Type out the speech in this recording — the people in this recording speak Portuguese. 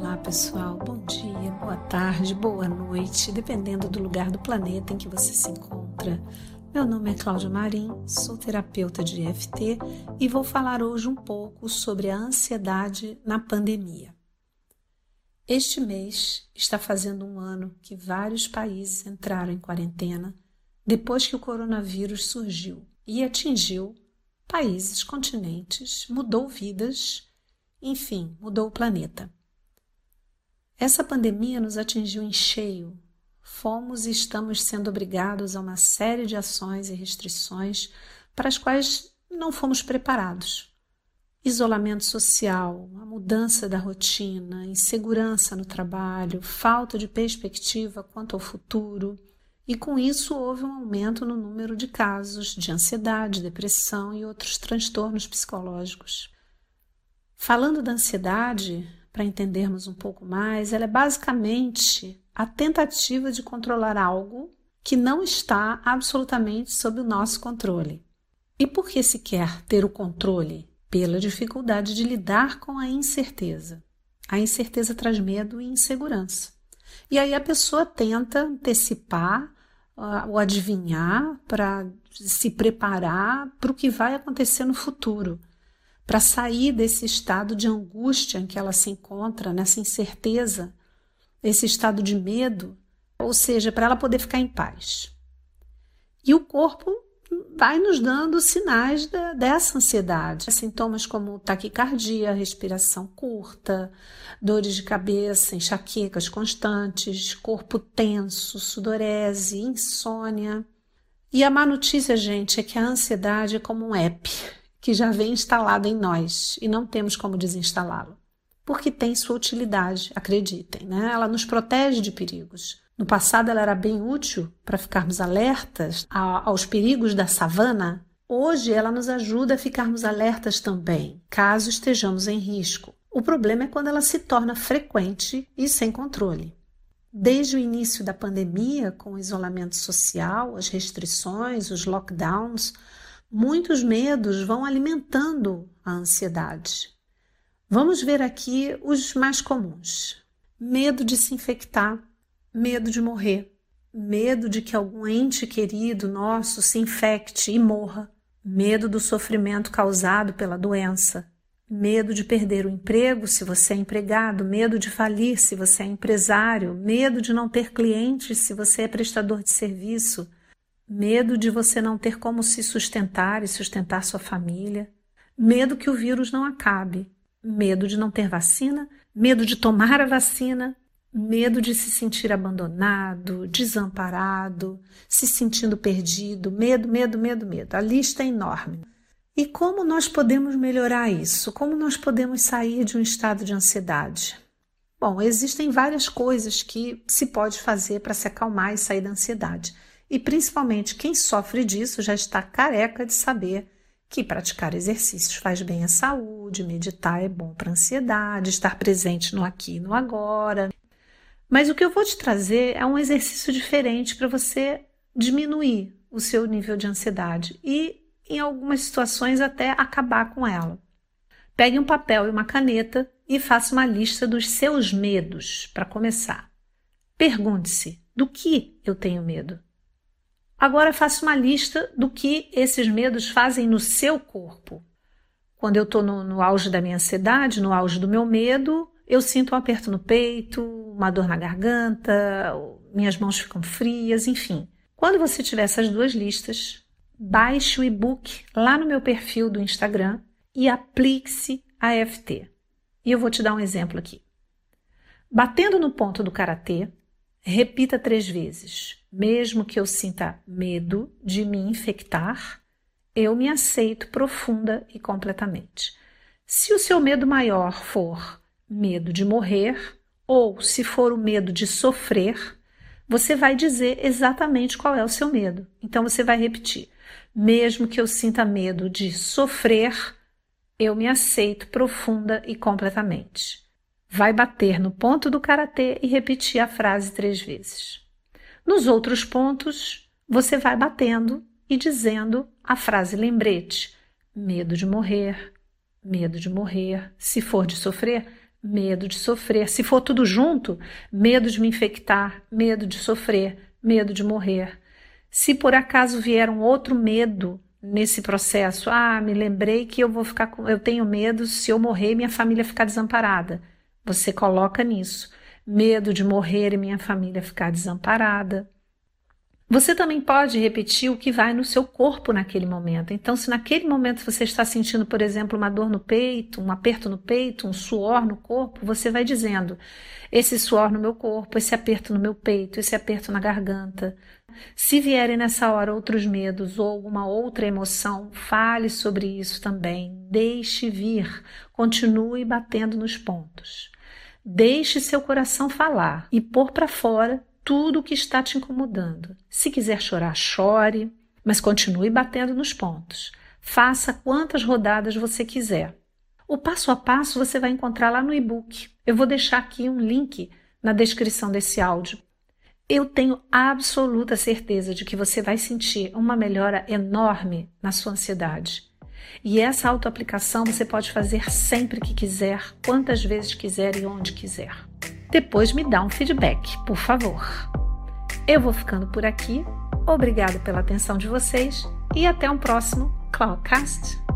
Olá pessoal, bom dia, boa tarde, boa noite, dependendo do lugar do planeta em que você se encontra. Meu nome é Cláudia Marim, sou terapeuta de EFT e vou falar hoje um pouco sobre a ansiedade na pandemia. Este mês está fazendo um ano que vários países entraram em quarentena depois que o coronavírus surgiu e atingiu países, continentes, mudou vidas, enfim, mudou o planeta. Essa pandemia nos atingiu em cheio. Fomos e estamos sendo obrigados a uma série de ações e restrições para as quais não fomos preparados. Isolamento social, a mudança da rotina, insegurança no trabalho, falta de perspectiva quanto ao futuro, e com isso houve um aumento no número de casos de ansiedade, depressão e outros transtornos psicológicos. Falando da ansiedade, para entendermos um pouco mais, ela é basicamente a tentativa de controlar algo que não está absolutamente sob o nosso controle. E por que se quer ter o controle? Pela dificuldade de lidar com a incerteza. A incerteza traz medo e insegurança. E aí a pessoa tenta antecipar uh, ou adivinhar para se preparar para o que vai acontecer no futuro para sair desse estado de angústia em que ela se encontra, nessa incerteza, esse estado de medo, ou seja, para ela poder ficar em paz. E o corpo vai nos dando sinais da, dessa ansiedade. Sintomas como taquicardia, respiração curta, dores de cabeça, enxaquecas constantes, corpo tenso, sudorese, insônia. E a má notícia, gente, é que a ansiedade é como um app que já vem instalado em nós e não temos como desinstalá-lo. Porque tem sua utilidade, acreditem, né? Ela nos protege de perigos. No passado ela era bem útil para ficarmos alertas aos perigos da savana. Hoje ela nos ajuda a ficarmos alertas também, caso estejamos em risco. O problema é quando ela se torna frequente e sem controle. Desde o início da pandemia, com o isolamento social, as restrições, os lockdowns, muitos medos vão alimentando a ansiedade. Vamos ver aqui os mais comuns: medo de se infectar, medo de morrer, medo de que algum ente querido nosso se infecte e morra, medo do sofrimento causado pela doença, medo de perder o emprego se você é empregado, medo de falir se você é empresário, medo de não ter clientes se você é prestador de serviço medo de você não ter como se sustentar e sustentar sua família, medo que o vírus não acabe, medo de não ter vacina, medo de tomar a vacina, medo de se sentir abandonado, desamparado, se sentindo perdido, medo, medo, medo, medo. A lista é enorme. E como nós podemos melhorar isso? Como nós podemos sair de um estado de ansiedade? Bom, existem várias coisas que se pode fazer para se acalmar e sair da ansiedade. E principalmente quem sofre disso já está careca de saber que praticar exercícios faz bem à saúde, meditar é bom para a ansiedade, estar presente no aqui e no agora. Mas o que eu vou te trazer é um exercício diferente para você diminuir o seu nível de ansiedade e, em algumas situações, até acabar com ela. Pegue um papel e uma caneta e faça uma lista dos seus medos para começar. Pergunte-se: do que eu tenho medo? Agora faça uma lista do que esses medos fazem no seu corpo. Quando eu estou no, no, auge da minha ansiedade, no auge do meu medo, eu sinto um aperto no peito, uma dor na garganta, minhas mãos ficam frias, enfim. Quando você tiver essas duas listas, baixe o e-book lá no meu perfil do Instagram e aplique-se a EFT. E eu vou te dar um exemplo aqui. Batendo no ponto do karatê, repita três vezes mesmo que eu sinta medo de me infectar, eu me aceito profunda e completamente. Se o seu medo maior for medo de morrer, ou se for o medo de sofrer, você vai dizer exatamente qual é o seu medo. Então você vai repetir: mesmo que eu sinta medo de sofrer, eu me aceito profunda e completamente. Vai bater no ponto do karatê e repetir a frase três vezes. Nos outros pontos, você vai batendo e dizendo a frase lembrete: medo de morrer, medo de morrer. Se for de sofrer, medo de sofrer. Se for tudo junto, medo de me infectar, medo de sofrer, medo de morrer. Se por acaso vier um outro medo nesse processo, ah, me lembrei que eu vou ficar com, eu tenho medo se eu morrer minha família ficar desamparada. Você coloca nisso, medo de morrer e minha família ficar desamparada. Você também pode repetir o que vai no seu corpo naquele momento. Então, se naquele momento você está sentindo, por exemplo, uma dor no peito, um aperto no peito, um suor no corpo, você vai dizendo: esse suor no meu corpo, esse aperto no meu peito, esse aperto na garganta. Se vierem nessa hora outros medos ou alguma outra emoção, fale sobre isso também. Deixe vir, continue batendo nos pontos. Deixe seu coração falar e pôr para fora tudo o que está te incomodando. Se quiser chorar, chore, mas continue batendo nos pontos. Faça quantas rodadas você quiser. O passo a passo você vai encontrar lá no e-book. Eu vou deixar aqui um link na descrição desse áudio. Eu tenho absoluta certeza de que você vai sentir uma melhora enorme na sua ansiedade. E essa autoaplicação você pode fazer sempre que quiser, quantas vezes quiser e onde quiser. Depois me dá um feedback, por favor. Eu vou ficando por aqui. Obrigada pela atenção de vocês e até um próximo Cloudcast.